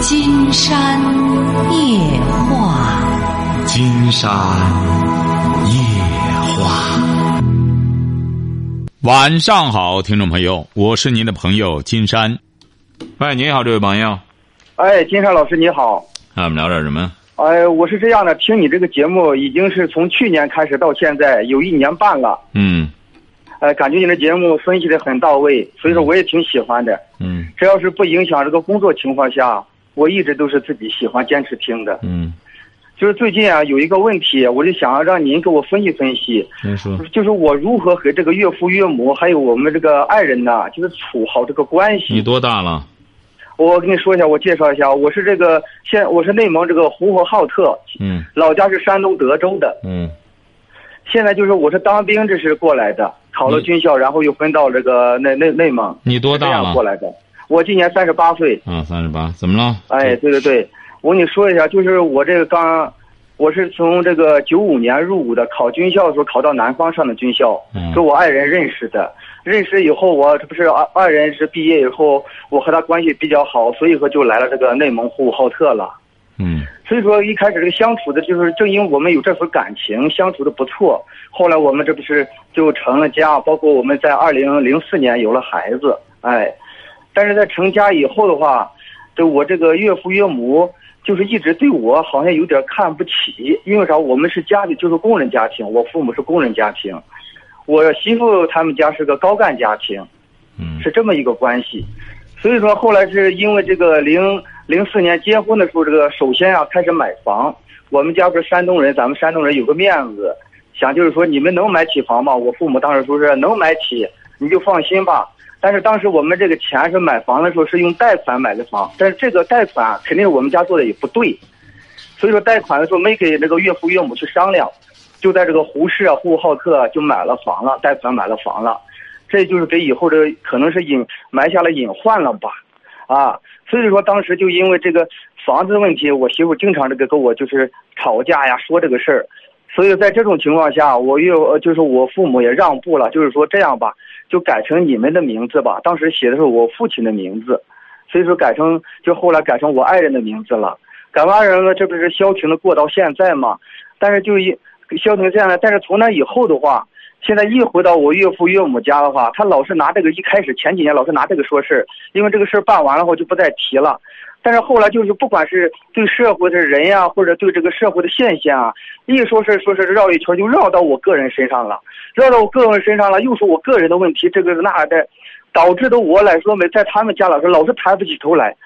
金山夜话，金山夜话。晚上好，听众朋友，我是您的朋友金山。喂，你好，这位朋友。哎，金山老师你好。那我们聊点什么？哎，我是这样的，听你这个节目已经是从去年开始到现在有一年半了。嗯呃，感觉你的节目分析的很到位，所以说我也挺喜欢的。嗯只要是不影响这个工作情况下，我一直都是自己喜欢坚持听的。嗯，就是最近啊有一个问题，我就想让您给我分析分析，您说。就是我如何和这个岳父岳母还有我们这个爱人呐，就是处好这个关系。你多大了？我跟你说一下，我介绍一下，我是这个现我是内蒙这个呼和浩特，嗯老家是山东德州的。嗯现在就是我是当兵，这是过来的，考了军校，然后又分到这个内内内蒙，你多大了样过来的。我今年三十八岁。啊，三十八。怎么了？哎，对对对，我跟你说一下，就是我这个刚，我是从这个九五年入伍的，考军校的时候考到南方上的军校，嗯跟我爱人认识的。认识以后，我这不是爱爱人是毕业以后，我和他关系比较好，所以说就来了这个内蒙呼和浩特了。嗯所以说一开始这个相处的，就是正因为我们有这份感情，相处的不错。后来我们这不是就成了家，包括我们在二零零四年有了孩子，哎，但是在成家以后的话，就我这个岳父岳母就是一直对我好像有点看不起，因为啥？我们是家里就是工人家庭，我父母是工人家庭，我媳妇他们家是个高干家庭，嗯是这么一个关系。所以说后来是因为这个零零四年结婚的时候，这个首先啊开始买房。我们家不是山东人，咱们山东人有个面子，想就是说你们能买起房吗？我父母当时说是能买起，你就放心吧。但是当时我们这个钱是买房的时候是用贷款买的房，但是这个贷款肯定我们家做的也不对，所以说贷款的时候没给那个岳父岳母去商量，就在这个胡市啊呼和浩特就买了房了，贷款买了房了。这就是给以后的可能是隐埋下了隐患了吧，啊，所以说当时就因为这个房子问题，我媳妇经常这个跟我就是吵架呀，说这个事儿，所以在这种情况下，我又就是我父母也让步了，就是说这样吧，就改成你们的名字吧。当时写的是我父亲的名字，所以说改成就后来改成我爱人的名字了。改完人了，这不是消停的过到现在嘛？但是就一消停现在，但是从那以后的话。现在一回到我岳父岳母家的话，他老是拿这个，一开始前几年老是拿这个说事，因为这个事办完了后就不再提了。但是后来就是不管是对社会的人呀、或者对这个社会的现象啊，一说是说是绕一圈就绕到我个人身上了，绕到我个人身上了，又是我个人的问题，这个那的，导致的我来说没在他们家老是老是抬不起头来，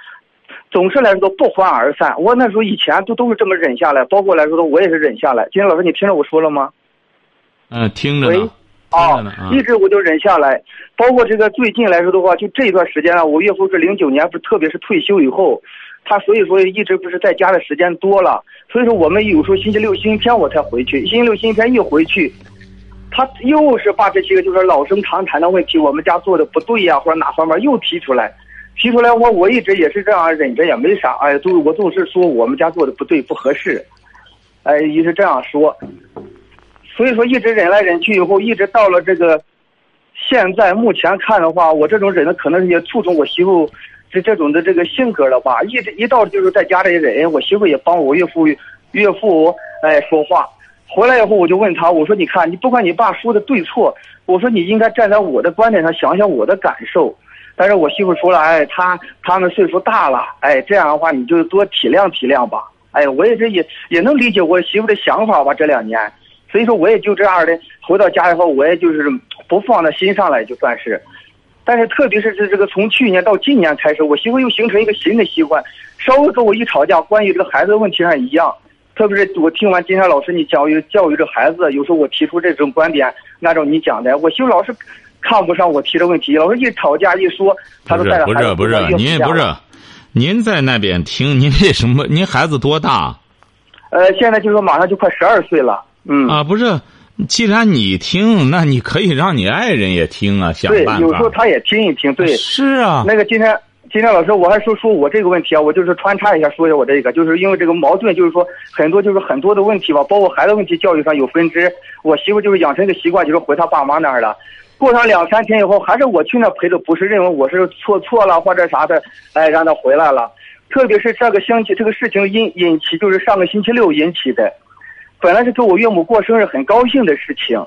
总是来说不欢而散。我那时候以前都都是这么忍下来，包括来说的我也是忍下来。今天老师你听着我说了吗？嗯，听着啊，一直我就忍下来，包括这个最近来说的话，就这一段时间啊，我岳父是零九年，不是特别是退休以后，他所以说一直不是在家的时间多了，所以说我们有时候星期六、星期天我才回去，星期六、星期天一回去，他又是把这些个就是老生常谈的问题，我们家做的不对呀、或者哪方面又提出来，提出来我我一直也是这样忍着也没啥，哎，都我总是说我们家做的不对不合适，哎，一直这样说。所以说一直忍来忍去以后，一直到了这个现在目前看的话，我这种忍的可能也促成我媳妇这这种的这个性格了吧。一直一到就是在家里忍，我媳妇也帮我岳父岳父哎说话。回来以后我就问他，我说你看你不管你爸说的对错，我说你应该站在我的观点上想想我的感受。但是我媳妇说了，哎，他他们岁数大了，哎，这样的话你就多体谅体谅吧。哎，我也是也也能理解我媳妇的想法吧，这两年。所以说我也就这样的，回到家以后我也就是不放在心上了，就算是。但是特别是这这个从去年到今年开始，我媳妇又形成一个新的习惯，稍微跟我一吵架，关于这个孩子的问题上一样。特别是我听完金山老师你教育教育这孩子，有时候我提出这种观点，按照你讲的，我媳妇老是看不上我提的问题，老是一吵架一说，他都带着不孩子是不是不是，您不是，您在那边听，您为什么？您孩子多大？呃，现在就说马上就快十二岁了，嗯。啊，不是，既然你听，那你可以让你爱人也听啊，想对，办有时候法。他也听一听，对。是啊，那个今天，今天老师，我还说说我这个问题啊，我就是穿插一下说一下我这个，就是因为这个矛盾，就是说很多就是很多的问题吧，包括孩子问题，教育上有分支。我媳妇就是养成一个习惯，就是回她爸妈那儿了。过上两三天以后，还是我去那陪着，不是认为我是错错了或者啥的，哎，让她回来了。特别是这个星期这个事情引引起，就是上个星期六引起的，本来是给我岳母过生日很高兴的事情，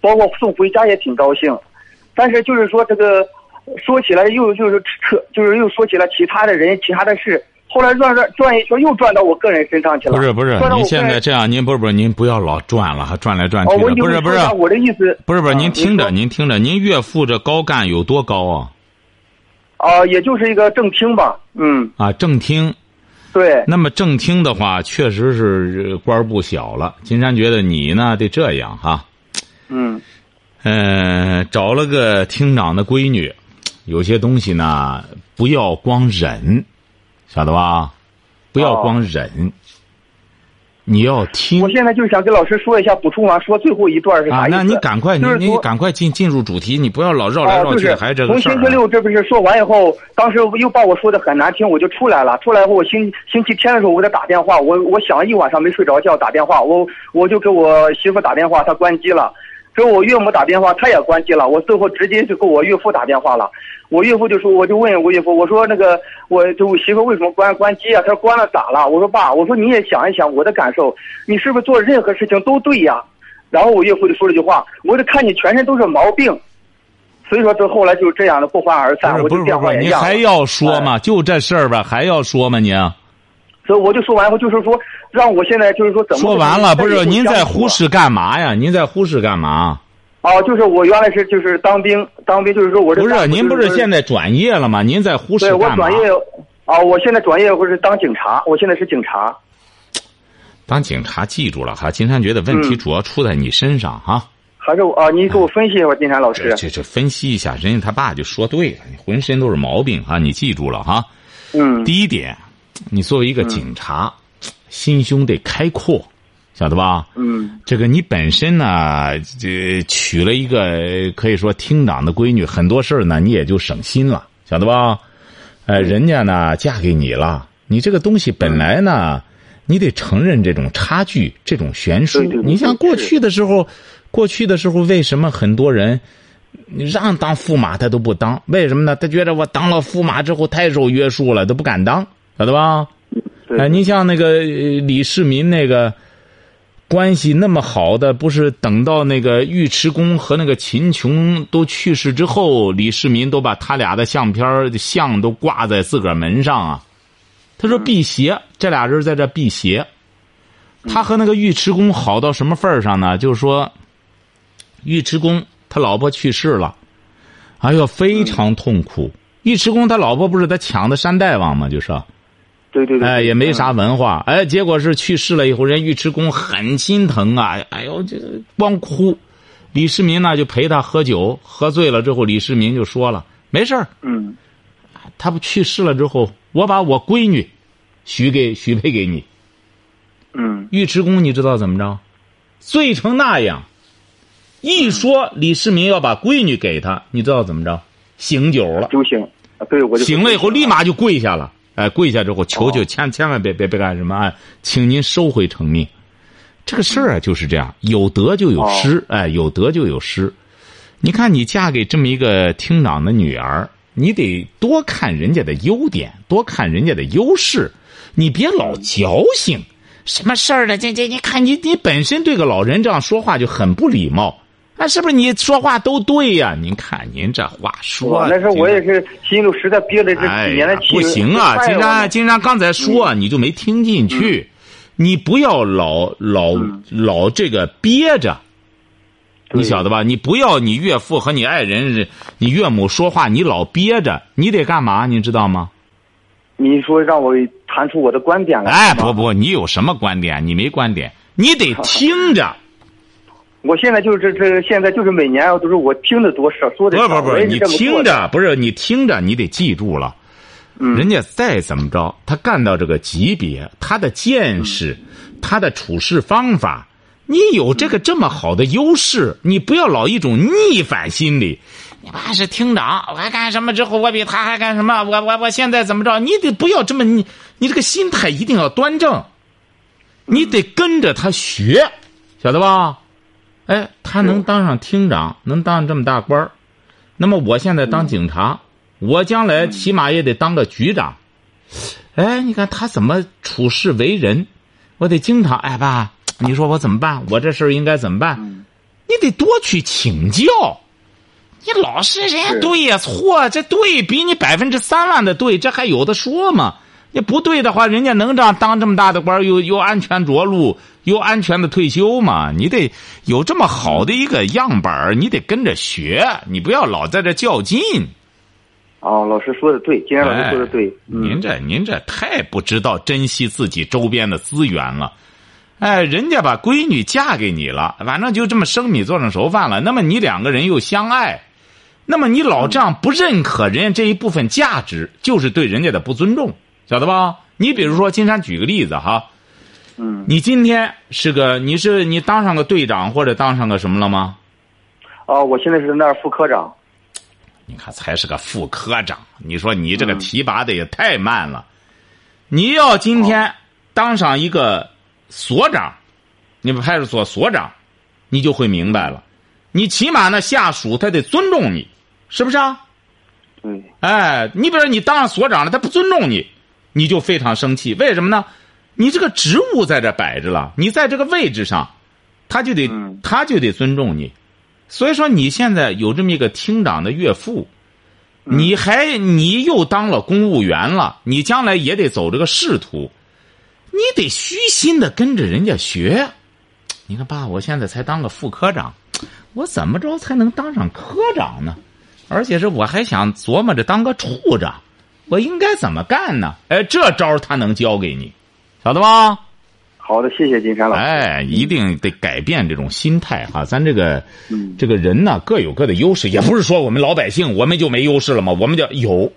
包括送回家也挺高兴，但是就是说这个说起来又就是扯，就是又说起来其他的人其他的事，后来转转转一圈又转到我个人身上去了。不是不是您现在这样，您不是不是，您不要老转了，还转来转去的，不是不是我的意思不是不是，啊您听着说您听着，您岳父这高干有多高啊？啊，也就是一个正厅吧，嗯，啊，正厅。对，那么正厅的话，确实是呃官儿不小了。金山觉得你呢得这样哈，嗯。呃，找了个厅长的闺女，有些东西呢不要光忍，晓得吧？不要哦。光忍，你要听我现在就想跟老师说一下，补充完说最后一段是啥啊。意思？那你赶快，你你就是说赶快进进入主题，你不要老绕来啊，就是绕去，还这个从事儿啊。星期六这不是说完以后，当时又把我说的很难听，我就出来了。出来以后，我星星期天的时候我给他打电话，我我想了一晚上没睡着觉，打电话，我我就给我媳妇打电话，她关机了。给我岳母打电话，她也关机了。我最后直接就给我岳父打电话了。我岳父就说，我就问我岳父，我说那个，我就我媳妇为什么关关机啊？他说关了咋了？我说爸，我说你也想一想我的感受，你是不是做任何事情都对呀？然后我岳父就说了一句话，我就看你全身都是毛病，所以说这后来就这样的不欢而散，我就是电话。你还要说吗？就这事儿吧，还要说吗？你所以我就说完以后，就是说让我现在就是说怎么说完了，不是您在呼市干嘛呀？您在呼市干嘛？哦，就是我原来是就是当兵，当兵就是说我这不是，您不是现在转业了吗？您在呼市干嘛？对我转业啊，我现在转业或是当警察，我现在是警察。当警察，记住了哈。金山觉得问题嗯主要出在你身上哈。还是我啊，你给我分析一下吧，金山老师这。这这分析一下，人家他爸就说对了，你浑身都是毛病啊！你记住了哈。嗯第一点，你作为一个警察，心胸得开阔，晓得吧？嗯这个你本身呢，这娶了一个可以说厅长的闺女，很多事儿呢你也就省心了，晓得吧？呃，人家呢嫁给你了，你这个东西本来呢，你得承认这种差距，这种悬殊你像过去的时候，过去的时候为什么很多人？你让当驸马他都不当，为什么呢？他觉得我当了驸马之后太受约束了，都不敢当，晓得吧？对哎，你像那个呃李世民那个关系那么好的，不是等到那个尉迟恭和那个秦琼都去世之后，李世民都把他俩的相片儿像都挂在自个儿门上啊。他说辟邪，这俩人在这辟邪。他和那个尉迟恭好到什么份儿上呢？就是说，尉迟恭他老婆去世了，哎呦，非常痛苦。尉迟恭他老婆不是他抢的山大王吗？就是。对对对。哎，也没啥嗯。文化，哎，结果是去世了以后，人尉迟恭很心疼啊，哎呦，这光哭。李世民呢就陪他喝酒，喝醉了之后，李世民就说了，没事儿，嗯他不去世了之后，我把我闺女许给许配给你。嗯尉迟恭你知道怎么着？醉成那样，一说李世民要把闺女给他，你知道怎么着？醒酒了。就行。啊，对，我就醒了以后立马就跪下了，哎，跪下之后求求哦千千万别别别干什么，啊，请您收回成命。这个事儿啊就是这样，有得就有失，哎，有得就有失。你看，你嫁给这么一个厅长的女儿，你得多看人家的优点，多看人家的优势，你别老矫情。什么事儿呢？这这，你看你你本身对个老人这样说话就很不礼貌，啊，是不是？你说话都对呀、您看您这话说哇，的，那时候我也是心里实在憋着这哎几年的气。呀不行啊！金山，金山刚才说、你就没听进去，你不要老老、老这个憋着，你晓得吧？你不要你岳父和你爱人、你岳母说话，你老憋着，你得干嘛？你知道吗？你说让我谈出我的观点来。哎，不不，你有什么观点？你没观点，你得听着。我现在就是这这现在就是每年都是我听的多少说的少，不是不是不，你。听着，不是你听着，你得记住了。嗯人家再怎么着，他干到这个级别，他的见识，他的处事方法，你有这个这么好的优势，你不要老一种逆反心理。你爸是厅长，我还干什么？之后我比他还干什么？我我我现在怎么着？你得不要这么你你这个心态一定要端正，你得跟着他学，晓得吧？哎，他能当上厅长，能当上这么大官儿那么我现在当警察，我将来起码也得当个局长。哎，你看他怎么处事为人，我得经常哎爸，你说我怎么办？我这事儿应该怎么办？你得多去请教。你老是人家对呀错，这对比你百分之三万的对，这还有的说吗？你不对的话，人家能这样当这么大的官，又又安全着陆，又安全的退休嘛？你得有这么好的一个样板你得跟着学，你不要老在这较劲。哦，老师说的对，金山老师说的对。您这您这太不知道珍惜自己周边的资源了。哎，人家把闺女嫁给你了，反正就这么生米做成熟饭了。那么你两个人又相爱，那么你老这样不认可人家这一部分价值，就是对人家的不尊重。晓得吧？你比如说，金山举个例子哈，嗯，你今天是个，你是你当上个队长或者当上个什么了吗？哦，我现在是那儿副科长。你看，才是个副科长，你说你这个提拔的也太慢了。你要今天当上一个所长，你们派出所所长，你就会明白了。你起码那下属他得尊重你，是不是啊？对，哎，你比如说你当上所长了，他不尊重你，你就非常生气。为什么呢？你这个职务在这摆着了，你在这个位置上，他就得他就得尊重你。所以说，你现在有这么一个厅长的岳父，你还你又当了公务员了，你将来也得走这个仕途，你得虚心的跟着人家学。你看，爸，我现在才当个副科长，我怎么着才能当上科长呢？而且是我还想琢磨着当个处长，我应该怎么干呢？哎，这招他能教给你，晓得吧？好的，谢谢金山老师。哎，一定得改变这种心态哈！咱这个，嗯，这个人呢各有各的优势，也不是说我们老百姓我们就没优势了吗？我们叫有，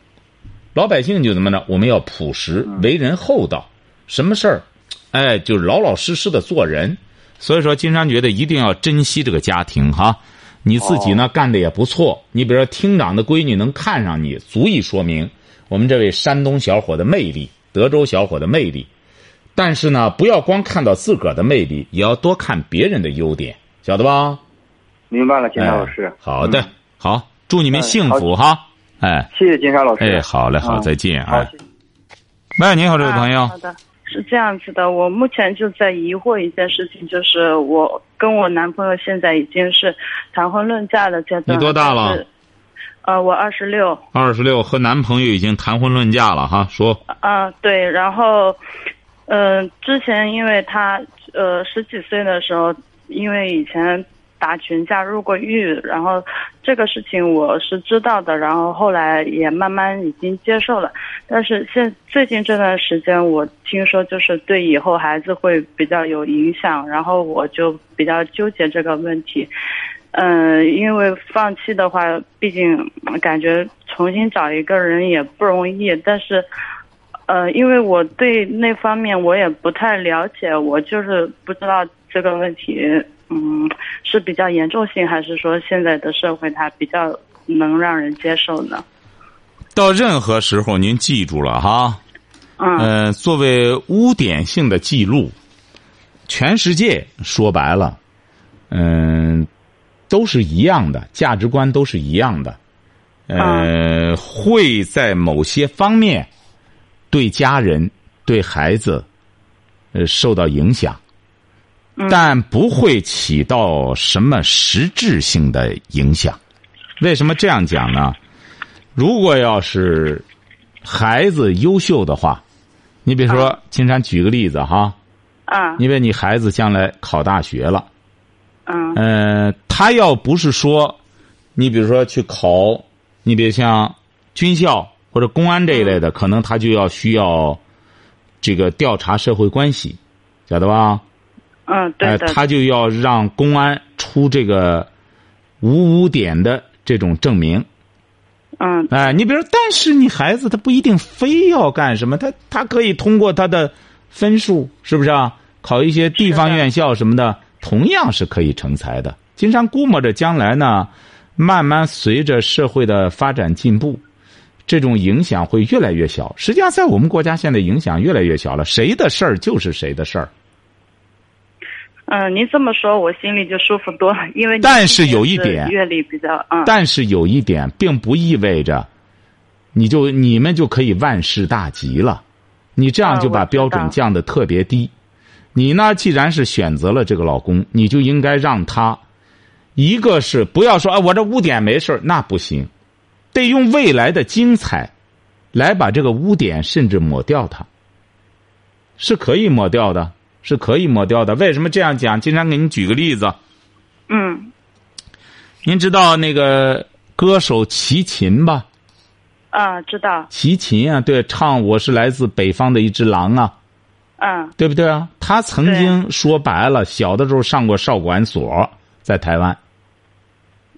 老百姓就怎么着？我们要朴实，为人厚道，什么事儿，哎，就是老老实实的做人。所以说，金山觉得一定要珍惜这个家庭哈。你自己呢干的也不错，你比如说厅长的闺女能看上你，足以说明我们这位山东小伙的魅力，德州小伙的魅力。但是呢，不要光看到自个儿的魅力，也要多看别人的优点，晓得吧？明白了，金山老师。好的，好，祝你们幸福哈！哎，谢谢金山老师。哎，好嘞，好，再见好哎。喂，你好，这位朋友。好的，是这样子的，我目前就在疑惑一件事情，就是我跟我男朋友现在已经是谈婚论嫁的阶段。你多大了？呃，我二十六。二十六，和男朋友已经谈婚论嫁了哈？说。啊，对，然后。嗯，之前因为他呃十几岁的时候，因为以前打群架入过狱，然后这个事情我是知道的，然后后来也慢慢已经接受了。但是现最近这段时间，我听说就是对以后孩子会比较有影响，然后我就比较纠结这个问题。嗯，因为放弃的话，毕竟感觉重新找一个人也不容易，但是。呃，因为我对那方面我也不太了解，我就是不知道这个问题，嗯，是比较严重性，还是说现在的社会它比较能让人接受呢？到任何时候，您记住了哈，嗯，作为污点性的记录，全世界说白了，嗯，都是一样的，价值观都是一样的，呃，会在某些方面。对家人、对孩子，呃，受到影响，但不会起到什么实质性的影响。为什么这样讲呢？如果要是孩子优秀的话，你比如说，金山举个例子哈，啊，因为你孩子将来考大学了，嗯，呃，他要不是说，你比如说去考，你别像军校。或者公安这一类的，可能他就要需要这个调查社会关系，晓得吧？嗯，对的。他就要让公安出这个无污点的这种证明。嗯。哎，你比如，但是你孩子他不一定非要干什么，他他可以通过他的分数，是不是啊？考一些地方院校什么的，同样是可以成才的。金山估摸着将来呢，慢慢随着社会的发展进步。这种影响会越来越小。实际上，在我们国家现在影响越来越小了。谁的事儿就是谁的事儿。嗯，您这么说，我心里就舒服多了。因为但是有一点，阅历比较嗯。但是有一点，并不意味着你就你们就可以万事大吉了。你这样就把标准降的特别低。你呢，既然是选择了这个老公，你就应该让他，一个是不要说啊，我这污点没事儿那不行，得用未来的精彩，来把这个污点甚至抹掉它。是可以抹掉的，是可以抹掉的。为什么这样讲？经常给你举个例子，嗯您知道那个歌手齐秦吧？啊，知道，齐秦啊，对，唱《我是来自北方的一只狼》啊，嗯对不对啊？他曾经说白了，小的时候上过少管所，在台湾，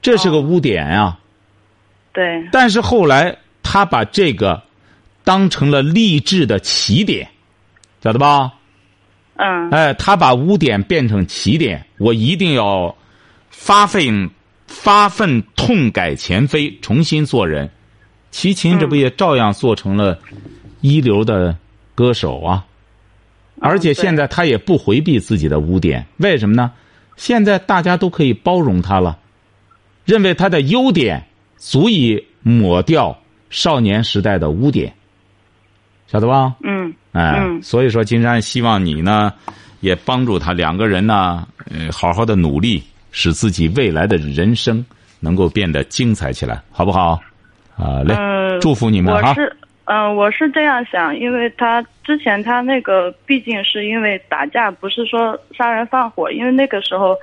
这是个污点啊。对，但是后来他把这个当成了励志的起点，晓得吧？嗯哎，他把污点变成起点，我一定要发奋发奋痛改前非，重新做人。齐秦这不也照样做成了一流的歌手啊？而且现在他也不回避自己的污点，为什么呢？现在大家都可以包容他了，认为他的优点足以抹掉少年时代的污点，晓得吧？嗯哎，嗯所以说，金山希望你呢，也帮助他两个人呢，呃，好好的努力，使自己未来的人生能够变得精彩起来，好不好？啊，嘞，嗯，祝福你们哈我。是嗯、我是这样想，因为他之前他那个毕竟是因为打架，不是说杀人放火，因为那个时候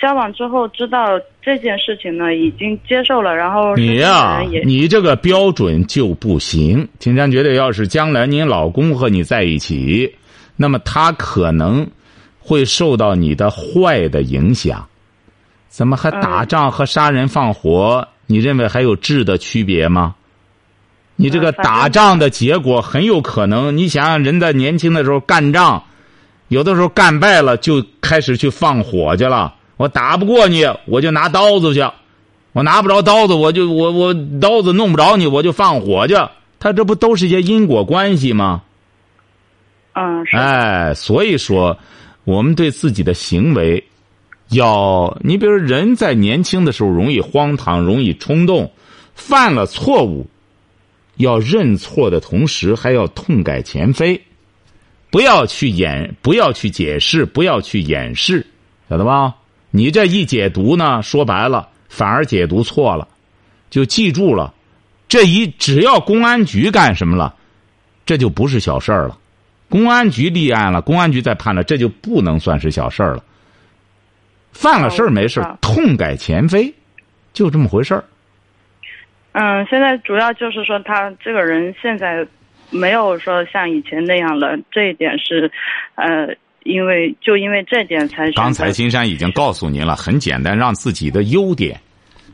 交往之后知道这件事情呢，已经接受了，然后你呀、你这个标准就不行。秦山觉得，要是将来您老公和你在一起，那么他可能会受到你的坏的影响。怎么还打嗯仗和杀人放火？你认为还有质的区别吗？你这个打仗的结果很有可能，你想想，人在年轻的时候干仗，有的时候干败了就开始去放火去了。我打不过你，我就拿刀子去。我拿不着刀子，我就我我刀子弄不着你，我就放火去。他这不都是一些因果关系吗？嗯是哎，所以说，我们对自己的行为，要你比如人在年轻的时候容易荒唐，容易冲动，犯了错误，要认错的同时还要痛改前非，不要去掩，不要去解释，不要去掩饰，晓得吧？你这一解读呢，说白了反而解读错了，就记住了，这一只要公安局干什么了，这就不是小事儿了。公安局立案了，公安局再判了，这就不能算是小事儿了。犯了事儿没事痛改前非，就这么回事儿。嗯，现在主要就是说他这个人现在没有说像以前那样了，这一点是，呃，因为就因为这点才刚才金山已经告诉您了，很简单，让自己的优点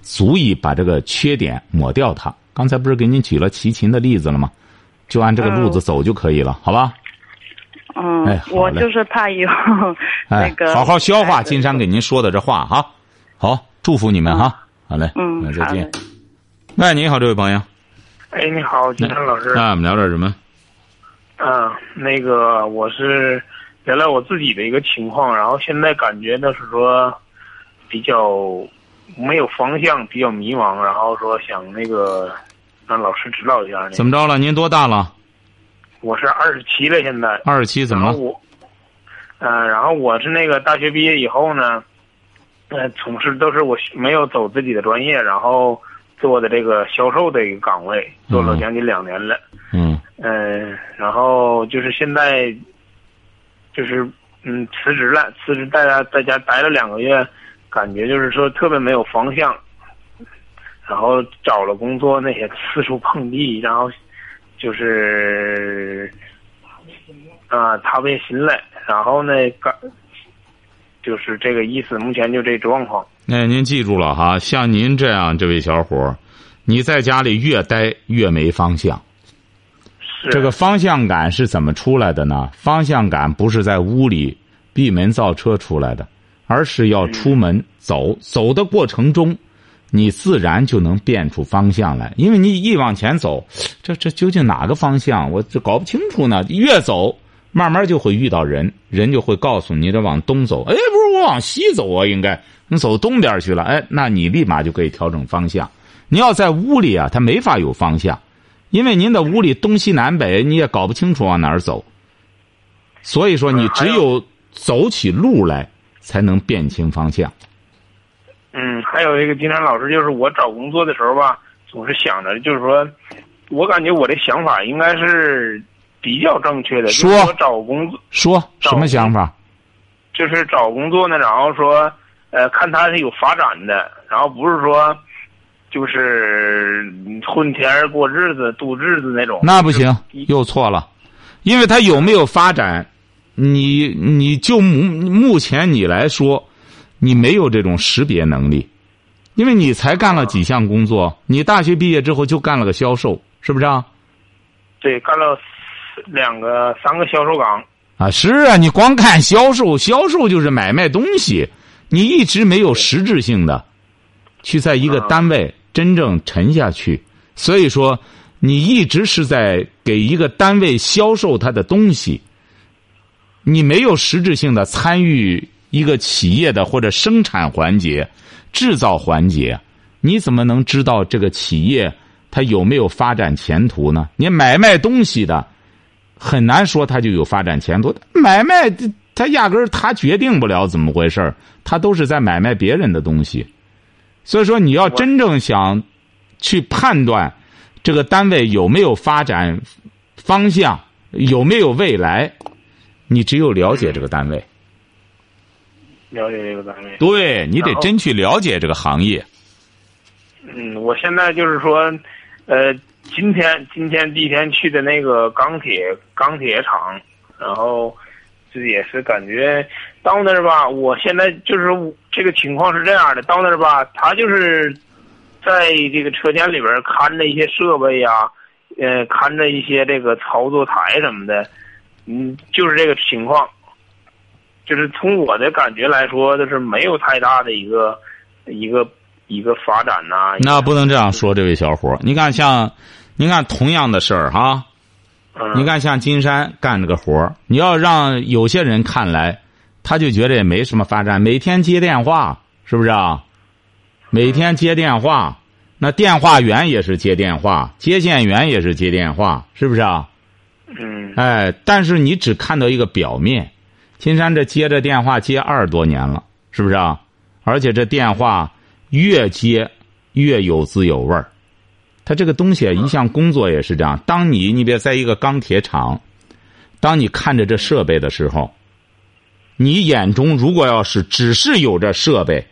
足以把这个缺点抹掉它。刚才不是给您举了齐秦的例子了吗？就按这个路子走就可以了，好吧？嗯，哎我就是怕以后 那哎，个好好消化金山给您说的这话哈。好，祝福你们哈。好嘞，嗯那再见。喂，你好，这位朋友。哎，你好，金山老师。那我们聊点什么？啊，那个我是原来我自己的一个情况，然后现在感觉呢是说比较没有方向，比较迷茫，然后说想那个让老师指导一下呢。怎么着了？您多大了？我是二十七了，现在。二十七，怎么了？我，嗯、然后我是那个大学毕业以后呢，呃，从事都是我没有走自己的专业，然后做的这个销售的一个岗位，做了嗯将近两年了。嗯嗯，然后就是现在，就是嗯辞职了，辞职在家在家待了两个月，感觉就是说特别没有方向，然后找了工作那些四处碰壁，然后就是啊他不下心来，然后呢感就是这个意思，目前就这状况。那您记住了哈，像您这样这位小伙儿，你在家里越待越没方向。是这个方向感是怎么出来的呢？方向感不是在屋里闭门造车出来的，而是要出门走。走的过程中，你自然就能变出方向来。因为你一往前走，这这究竟哪个方向？我这搞不清楚呢。越走，慢慢就会遇到人，人就会告诉你这往东走。哎，不是我往西走啊，应该你走东边去了。哎，那你立马就可以调整方向。你要在屋里啊，他没法有方向。因为您的屋里东西南北你也搞不清楚往哪儿走，所以说你只有走起路来才能辨清方向。嗯，还有一个金山老师，就是我找工作的时候吧，总是想着，就是说，我感觉我的想法应该是比较正确的。说就是找工作，说什么想法？就是找工作呢，然后说，呃，看他是有发展的，然后不是说，就是混天儿过日子、度日子那种。那不行，又错了，因为他有没有发展，你你就目目前你来说，你没有这种识别能力，因为你才干了几项工作，你大学毕业之后就干了个销售，是不是啊？对，干了两个、三个销售岗。啊，是啊，你光看销售，销售就是买卖东西，你一直没有实质性的去在一个单位真正沉下去，所以说你一直是在给一个单位销售他的东西，你没有实质性的参与一个企业的或者生产环节、制造环节，你怎么能知道这个企业它有没有发展前途呢？你买卖东西的。很难说他就有发展前途。买卖他压根儿他决定不了怎么回事儿，他都是在买卖别人的东西。所以说，你要真正想去判断这个单位有没有发展方向，有没有未来，你只有了解这个单位。了解这个单位。对你得真去了解这个行业。嗯，我现在就是说，呃。今天今天第一天去的那个钢铁钢铁厂，然后这也是感觉到那儿吧。我现在就是这个情况是这样的，到那儿吧，他就是在这个车间里边看着一些设备呀，呃，看着一些这个操作台什么的，嗯，就是这个情况。就是从我的感觉来说，就是没有太大的一个一个一个发展呐。那不能这样说，这位小伙你看像。你看，同样的事儿哈，你看像金山干这个活儿，你要让有些人看来，他就觉得也没什么发展，每天接电话，是不是啊？每天接电话，那电话员也是接电话，接线员也是接电话，是不是啊？嗯。哎，但是你只看到一个表面，金山这接着电话接二十多年了，是不是啊？而且这电话越接越有滋有味儿。他这个东西一项工作也是这样。当你你别在一个钢铁厂，当你看着这设备的时候，你眼中如果要是只是有这设备，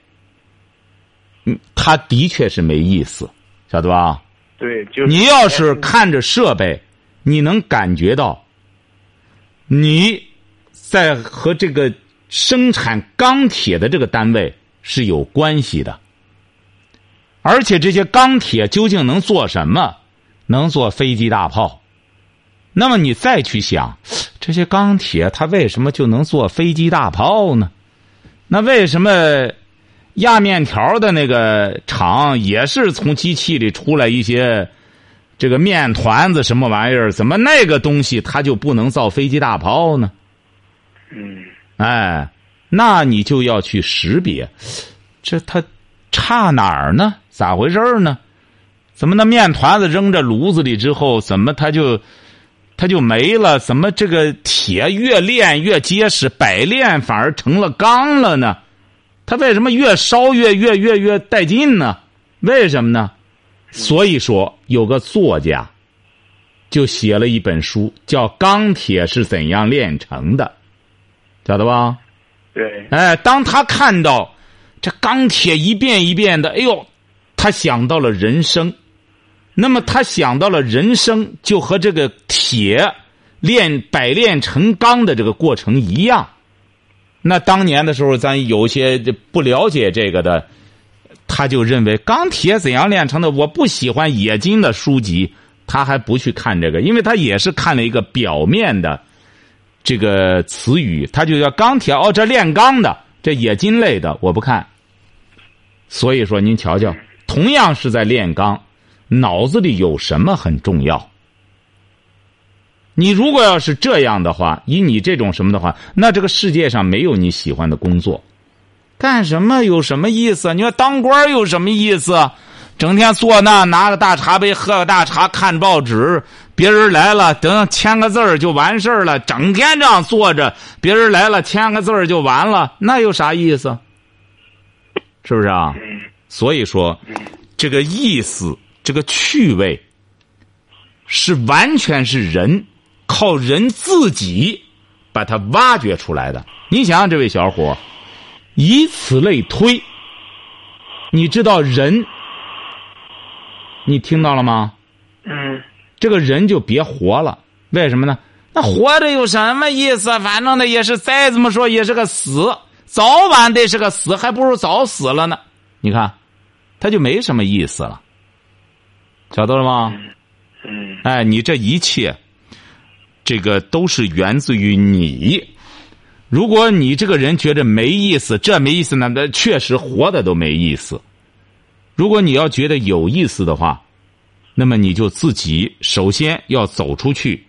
嗯，他的确是没意思，晓得吧？对，就你要是看着设备，你能感觉到你在和这个生产钢铁的这个单位是有关系的。而且这些钢铁究竟能做什么？能做飞机大炮。那么你再去想，这些钢铁它为什么就能做飞机大炮呢？那为什么压面条的那个厂也是从机器里出来一些这个面团子什么玩意儿？怎么那个东西它就不能造飞机大炮呢？嗯，哎，那你就要去识别，这它差哪儿呢？咋回事呢？怎么那面团子扔这炉子里之后，怎么它就它就没了？怎么这个铁越炼越结实，百炼反而成了钢了呢？它为什么越烧越越越越带劲呢？为什么呢？所以说，有个作家就写了一本书，叫《钢铁是怎样炼成的》，晓得吧？对。哎，当他看到这钢铁一遍一遍的，哎呦！他想到了人生，那么他想到了人生，就和这个铁炼百炼成钢的这个过程一样。那当年的时候，咱有些不了解这个的，他就认为钢铁怎样炼成的？我不喜欢冶金的书籍，他还不去看这个，因为他也是看了一个表面的这个词语，他就叫钢铁哦，这炼钢的，这冶金类的我不看。所以说，您瞧瞧。同样是在炼钢，脑子里有什么很重要？你如果要是这样的话，以你这种什么的话，那这个世界上没有你喜欢的工作，干什么有什么意思？你说当官有什么意思？整天坐那拿个大茶杯喝个大茶看报纸，别人来了等签个字儿就完事儿了。整天这样坐着，别人来了签个字儿就完了，那有啥意思？是不是啊？所以说，这个意思，这个趣味，是完全是人靠人自己把它挖掘出来的。你想想，这位小伙，以此类推，你知道人，你听到了吗？嗯这个人就别活了，为什么呢？那活着有什么意思？反正那也是再怎么说也是个死，早晚得是个死，还不如早死了呢。你看，他就没什么意思了，晓得了吗？嗯哎，你这一切，这个都是源自于你。如果你这个人觉得没意思，这没意思呢，那确实活的都没意思。如果你要觉得有意思的话，那么你就自己首先要走出去，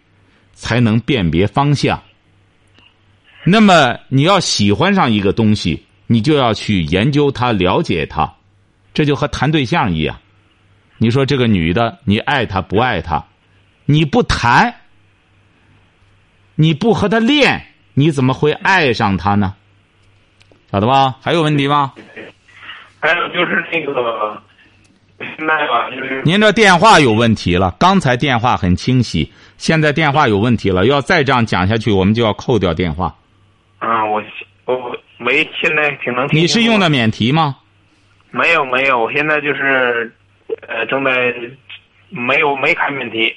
才能辨别方向。那么你要喜欢上一个东西，你就要去研究它、了解它，这就和谈对象一样。你说这个女的，你爱她不爱她，你不谈，你不和她练，你怎么会爱上她呢？晓得吧？还有问题吗？还有就是那个，现在吧，就是您这电话有问题了，刚才电话很清晰，现在电话有问题了。要再这样讲下去，我们就要扣掉电话。啊，我我喂，现在挺能听。你是用的？免提吗？没有没有，我现在就是，呃，正在没有没开免提。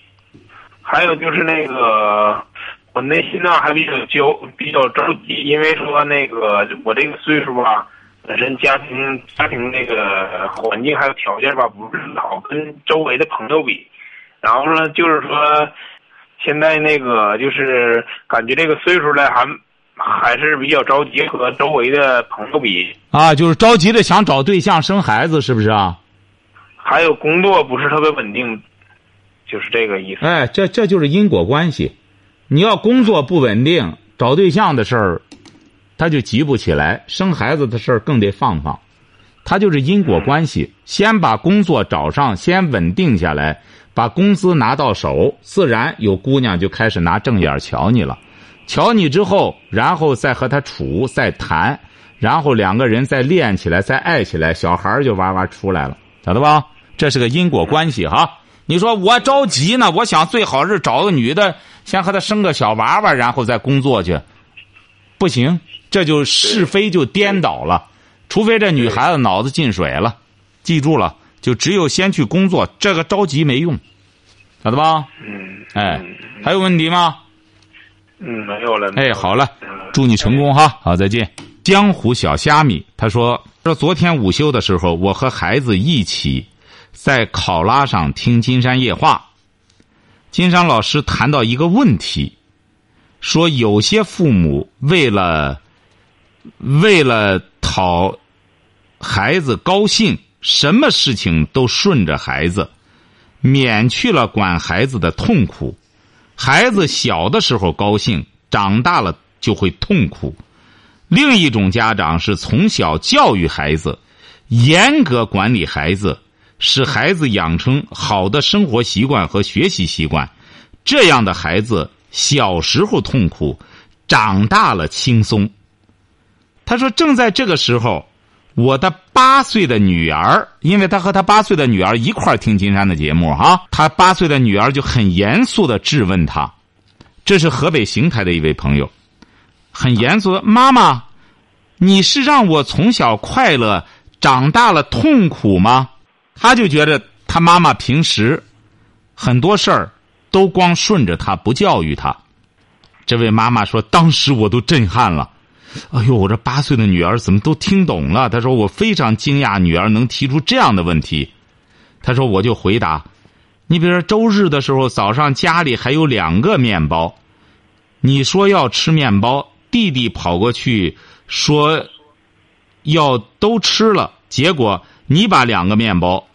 还有就是那个，我内心呢还比较焦，比较着急，因为说那个我这个岁数吧，本身家庭家庭那个环境还有条件吧，不是好，跟周围的朋友比。然后呢，就是说，现在那个就是感觉这个岁数了，还还是比较着急，和周围的朋友比。啊，就是着急的想找对象生孩子，是不是啊？还有工作不是特别稳定，就是这个意思。哎，这这就是因果关系。你要工作不稳定，找对象的事儿，他就急不起来；生孩子的事儿更得放放。他就是因果关系，先把工作找上，先稳定下来，把工资拿到手，自然有姑娘就开始拿正眼瞧你了。瞧你之后，然后再和他处，再谈，然后两个人再练起来，再爱起来，小孩儿就哇哇出来了，晓得吧？这是个因果关系哈。你说我着急呢，我想最好是找个女的，先和她生个小娃娃，然后再工作去。不行，这就是非就颠倒了。除非这女孩子脑子进水了，记住了，就只有先去工作，这个着急没用，晓得吧？嗯，哎，还有问题吗？嗯，没有了。哎，好了嗯，祝你成功哈！好，再见。江湖小虾米他说说昨天午休的时候，我和孩子一起在考拉上听金山夜话。金山老师谈到一个问题，说有些父母为了为了讨孩子高兴，什么事情都顺着孩子，免去了管孩子的痛苦。孩子小的时候高兴，长大了就会痛苦。另一种家长是从小教育孩子，严格管理孩子，使孩子养成好的生活习惯和学习习惯。这样的孩子小时候痛苦，长大了轻松。他说：“正在这个时候，我的八岁的女儿，因为他和他八岁的女儿一块儿听金山的节目哈，他八岁的女儿就很严肃的质问他，这是河北邢台的一位朋友，很严肃的妈妈，你是让我从小快乐，长大了痛苦吗？他就觉得他妈妈平时很多事儿都光顺着他，不教育他。这位妈妈说，当时我都震撼了。哎呦，我这八岁的女儿怎么都听懂了？她说我非常惊讶，女儿能提出这样的问题。她说我就回答，你比如说周日的时候早上家里还有两个面包，你说要吃面包，弟弟跑过去说要都吃了，结果你把两个面包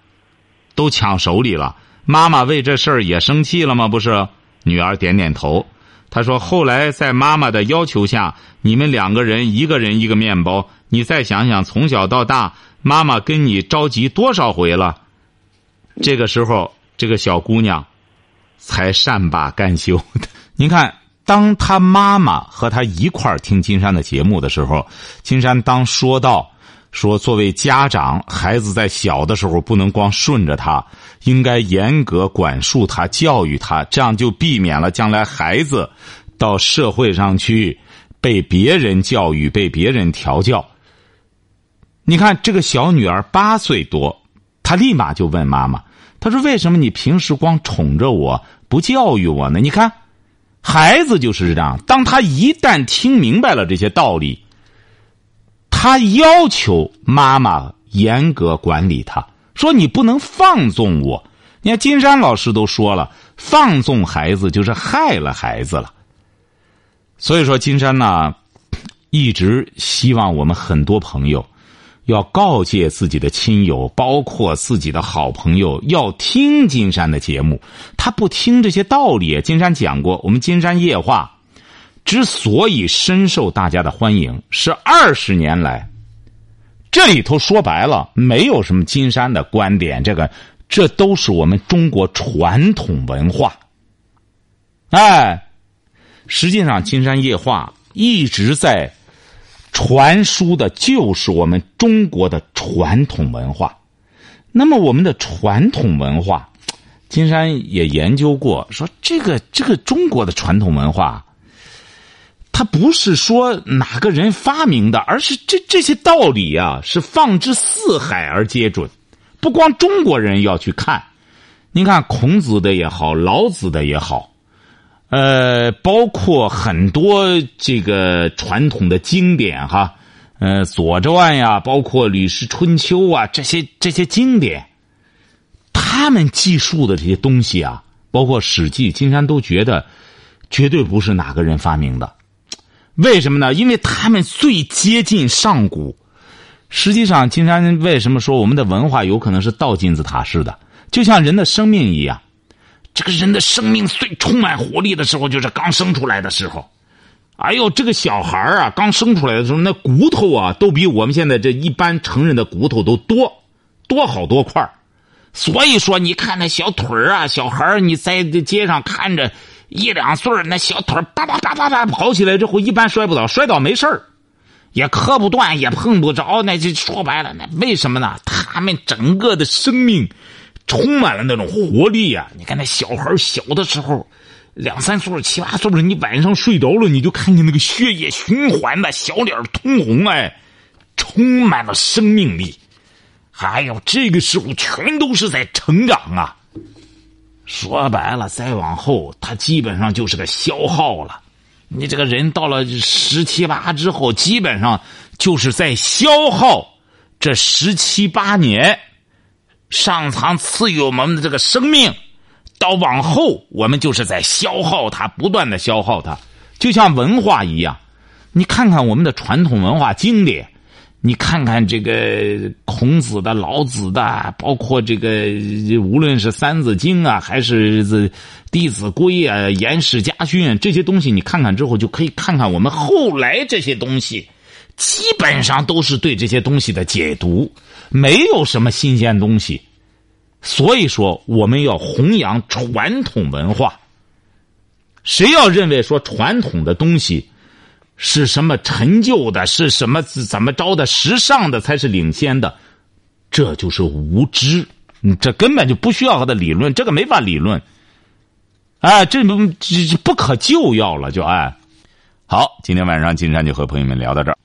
都抢手里了，妈妈为这事儿也生气了吗？不是，女儿点点头。他说：“后来在妈妈的要求下，你们两个人一个人一个面包。你再想想，从小到大，妈妈跟你着急多少回了？这个时候，这个小姑娘才善罢甘休。您看，当她妈妈和她一块儿听金山的节目的时候，金山当说到说，作为家长，孩子在小的时候不能光顺着他，应该严格管束他、教育他，这样就避免了将来孩子到社会上去被别人教育、被别人调教。你看，这个小女儿八岁多，她立马就问妈妈：“她说为什么你平时光宠着我不教育我呢？”你看，孩子就是这样，当他一旦听明白了这些道理，他要求妈妈严格管理他，说你不能放纵我。你看，金山老师都说了，放纵孩子就是害了孩子了。所以说，金山呢，一直希望我们很多朋友。要告诫自己的亲友，包括自己的好朋友，要听金山的节目。他不听这些道理。金山讲过，我们金山夜话之所以深受大家的欢迎，是二十年来，这里头说白了，没有什么金山的观点，这个这都是我们中国传统文化。哎，实际上，金山夜话一直在。传输的就是我们中国的传统文化。那么，我们的传统文化，金山也研究过，说这个这个中国的传统文化，它不是说哪个人发明的，而是这这些道理啊，是放之四海而皆准。不光中国人要去看，您看孔子的也好，老子的也好。呃，包括很多这个传统的经典哈，呃，《左传》呀，包括《吕氏春秋》啊，这些这些经典，他们记述的这些东西啊，包括《史记》，金山都觉得绝对不是哪个人发明的。为什么呢？因为他们最接近上古。实际上，金山为什么说我们的文化有可能是倒金字塔式的？就像人的生命一样。这个人的生命最充满活力的时候，就是刚生出来的时候。哎呦，这个小孩啊，刚生出来的时候，那骨头啊，都比我们现在这一般成人的骨头都多，多好多块所以说，你看那小腿啊，小孩你在街上看着一两岁那小腿叭叭叭叭叭跑起来之后，一般摔不倒，摔倒没事也磕不断，也碰不着。那就说白了，那为什么呢？他们整个的生命。充满了那种活力呀！你看那小孩小的时候，两三岁、七八岁的，你晚上睡着了，你就看见那个血液循环的小脸通红，哎，充满了生命力。哎呦，这个时候全都是在成长啊！说白了，再往后，他基本上就是个消耗了。你这个人到了十七八之后，基本上就是在消耗这十七八年。上苍赐予我们的这个生命，到往后我们就是在消耗它，不断的消耗它，就像文化一样。你看看我们的传统文化经典，你看看这个孔子的、老子的，包括这个无论是《三字经》啊，还是《弟子规》啊，《颜氏家训》这些东西，你看看之后，就可以看看我们后来这些东西，基本上都是对这些东西的解读。没有什么新鲜东西，所以说我们要弘扬传统文化。谁要认为说传统的东西是什么陈旧的，是什么怎么着的时尚的才是领先的，这就是无知。这根本就不需要和他理论，这个没法理论。哎，这不这不可救药了，就哎。好，今天晚上金山就和朋友们聊到这儿。